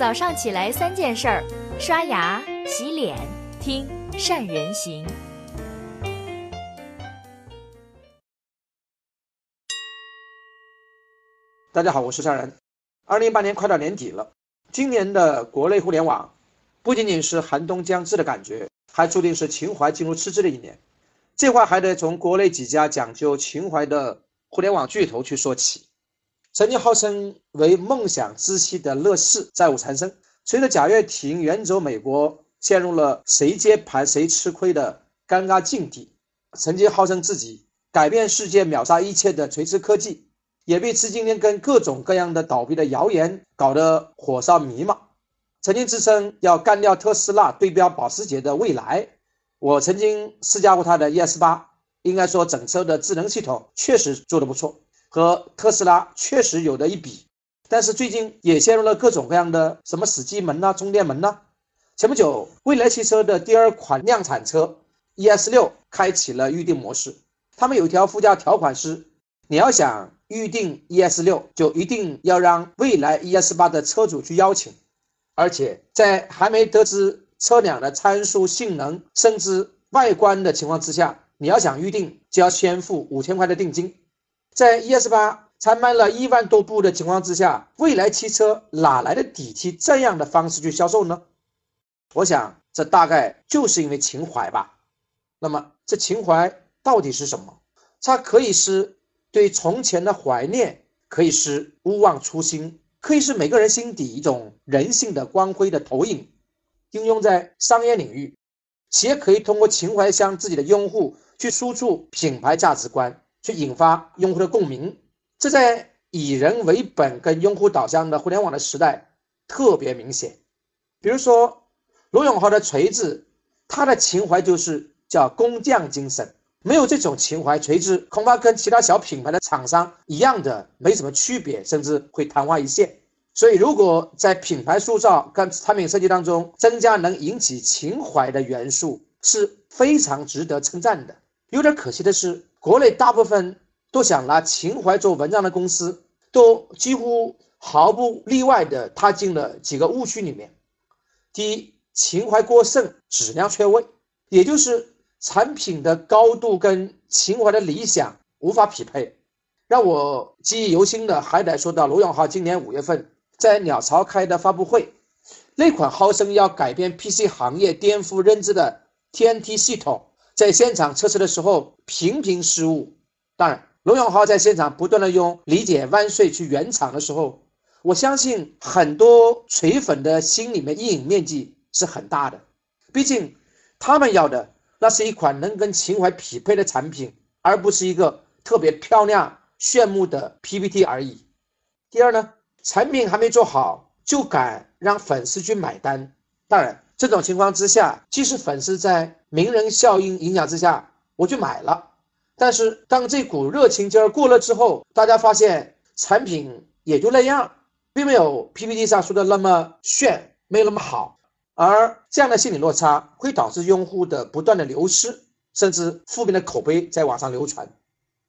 早上起来三件事儿：刷牙、洗脸、听善人行。大家好，我是善人。二零一八年快到年底了，今年的国内互联网不仅仅是寒冬将至的感觉，还注定是情怀进入赤字的一年。这话还得从国内几家讲究情怀的互联网巨头去说起。曾经号称为梦想之息的乐视债务缠身，随着贾跃亭远走美国，陷入了谁接盘谁吃亏的尴尬境地。曾经号称自己改变世界、秒杀一切的垂直科技，也被资金链跟各种各样的倒闭的谣言搞得火烧迷茫。曾经自称要干掉特斯拉、对标保时捷的蔚来，我曾经试驾过它的 ES 八，应该说整车的智能系统确实做得不错。和特斯拉确实有的一比，但是最近也陷入了各种各样的什么死机门呐、充电门呐。前不久，蔚来汽车的第二款量产车 ES 六开启了预定模式，他们有一条附加条款是：你要想预定 ES 六，就一定要让蔚来 ES 八的车主去邀请，而且在还没得知车辆的参数、性能甚至外观的情况之下，你要想预定，就要先付五千块的定金。在 ES 八才卖了一万多部的情况之下，蔚来汽车哪来的底气这样的方式去销售呢？我想，这大概就是因为情怀吧。那么，这情怀到底是什么？它可以是对从前的怀念，可以是勿忘初心，可以是每个人心底一种人性的光辉的投影。应用在商业领域，企业可以通过情怀向自己的用户去输出品牌价值观。去引发用户的共鸣，这在以人为本跟用户导向的互联网的时代特别明显。比如说罗永浩的锤子，他的情怀就是叫工匠精神，没有这种情怀，锤子恐怕跟其他小品牌的厂商一样的没什么区别，甚至会昙花一现。所以，如果在品牌塑造跟产品设计当中增加能引起情怀的元素，是非常值得称赞的。有点可惜的是。国内大部分都想拿情怀做文章的公司，都几乎毫不例外地踏进了几个误区里面。第一，情怀过剩，质量缺位，也就是产品的高度跟情怀的理想无法匹配。让我记忆犹新的，还得说到罗永浩今年五月份在鸟巢开的发布会，那款号称要改变 PC 行业、颠覆认知的 TNT 系统。在现场测试的时候频频失误，当然，罗永浩在现场不断的用“理解万岁”去圆场的时候，我相信很多锤粉的心里面阴影面积是很大的。毕竟，他们要的那是一款能跟情怀匹配的产品，而不是一个特别漂亮炫目的 PPT 而已。第二呢，产品还没做好就敢让粉丝去买单，当然。这种情况之下，即使粉丝在名人效应影响之下，我去买了，但是当这股热情劲儿过了之后，大家发现产品也就那样，并没有 PPT 上说的那么炫，没有那么好。而这样的心理落差会导致用户的不断的流失，甚至负面的口碑在网上流传。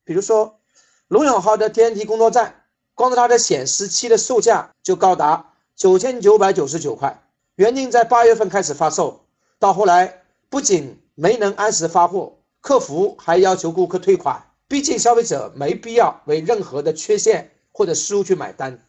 比如说，龙永浩的 TNT 工作站，光是它的显示器的售价就高达九千九百九十九块。原定在八月份开始发售，到后来不仅没能按时发货，客服还要求顾客退款。毕竟消费者没必要为任何的缺陷或者失误去买单。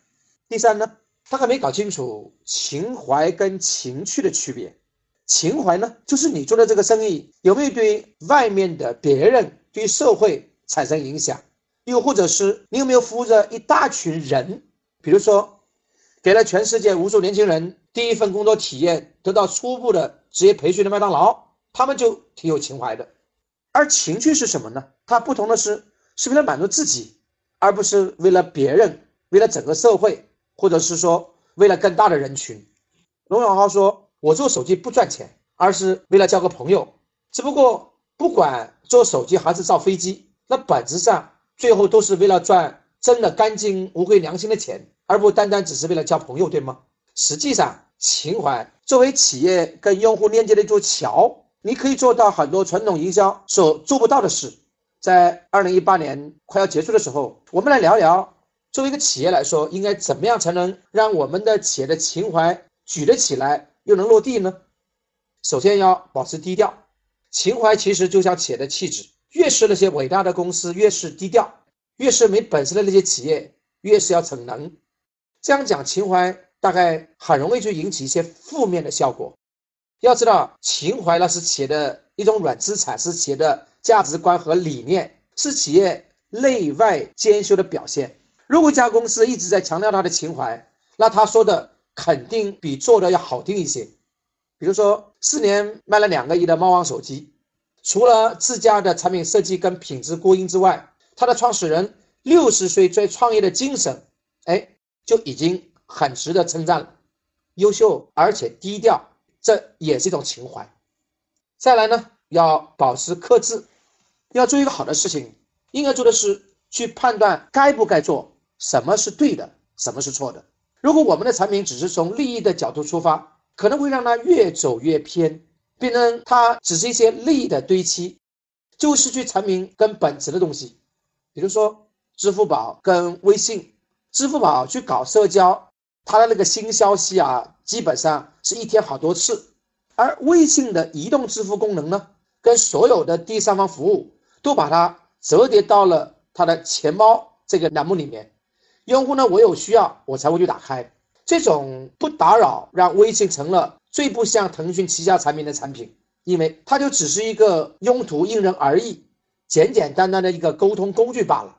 第三呢，他还没搞清楚情怀跟情趣的区别。情怀呢，就是你做的这个生意有没有对外面的别人、对社会产生影响，又或者是你有没有服务着一大群人，比如说。给了全世界无数年轻人第一份工作体验，得到初步的职业培训的麦当劳，他们就挺有情怀的。而情趣是什么呢？它不同的是，是为了满足自己，而不是为了别人，为了整个社会，或者是说为了更大的人群。龙永浩说：“我做手机不赚钱，而是为了交个朋友。只不过不管做手机还是造飞机，那本质上最后都是为了赚真的干净无愧良心的钱。”而不单单只是为了交朋友，对吗？实际上，情怀作为企业跟用户链接的一座桥，你可以做到很多传统营销所做不到的事。在二零一八年快要结束的时候，我们来聊聊，作为一个企业来说，应该怎么样才能让我们的企业的情怀举得起来又能落地呢？首先要保持低调。情怀其实就像企业的气质，越是那些伟大的公司，越是低调；越是没本事的那些企业，越是要逞能。这样讲情怀，大概很容易就引起一些负面的效果。要知道，情怀那是企业的一种软资产，是企业的价值观和理念，是企业内外兼修的表现。如果一家公司一直在强调他的情怀，那他说的肯定比做的要好听一些。比如说，四年卖了两个亿的猫王手机，除了自家的产品设计跟品质过硬之外，它的创始人六十岁在创业的精神，哎，就已经很值得称赞了。优秀而且低调，这也是一种情怀。再来呢，要保持克制，要做一个好的事情，应该做的是去判断该不该做，什么是对的，什么是错的。如果我们的产品只是从利益的角度出发，可能会让它越走越偏，变成它只是一些利益的堆砌，就失去产品跟本质的东西。比如说，支付宝跟微信，支付宝去搞社交，它的那个新消息啊，基本上是一天好多次；而微信的移动支付功能呢，跟所有的第三方服务都把它折叠到了它的钱包这个栏目里面，用户呢，我有需要我才会去打开。这种不打扰，让微信成了最不像腾讯旗下产品的产品，因为它就只是一个用途因人而异、简简单单的一个沟通工具罢了。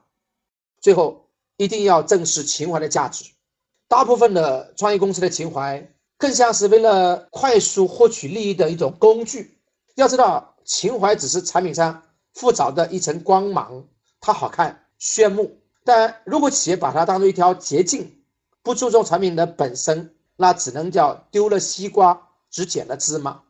最后，一定要正视情怀的价值。大部分的创业公司的情怀，更像是为了快速获取利益的一种工具。要知道，情怀只是产品上复杂的一层光芒，它好看炫目，但如果企业把它当做一条捷径，不注重产品的本身，那只能叫丢了西瓜只捡了芝麻。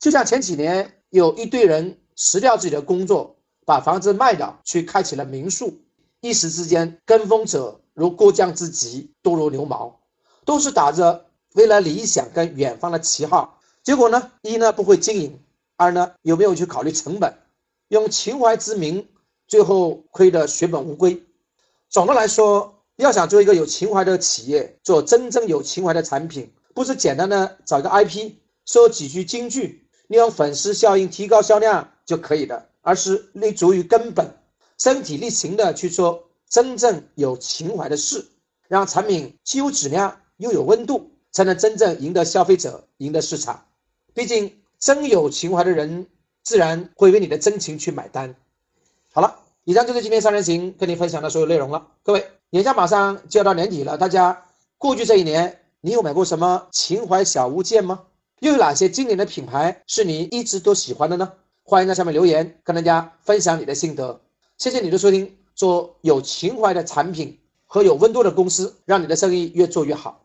就像前几年有一堆人辞掉自己的工作，把房子卖掉，去开启了民宿，一时之间跟风者如过江之鲫，多如牛毛，都是打着为了理想跟远方的旗号，结果呢，一呢不会经营，二呢有没有去考虑成本，用情怀之名，最后亏得血本无归。总的来说。要想做一个有情怀的企业，做真正有情怀的产品，不是简单的找一个 IP 说几句京剧，利用粉丝效应提高销量就可以的，而是立足于根本，身体力行的去做真正有情怀的事，让产品既有质量又有温度，才能真正赢得消费者，赢得市场。毕竟真有情怀的人，自然会为你的真情去买单。好了，以上就是今天三人行跟你分享的所有内容了，各位。眼下马上就要到年底了，大家过去这一年，你有买过什么情怀小物件吗？又有哪些经典的品牌是你一直都喜欢的呢？欢迎在下面留言，跟大家分享你的心得。谢谢你的收听，做有情怀的产品和有温度的公司，让你的生意越做越好。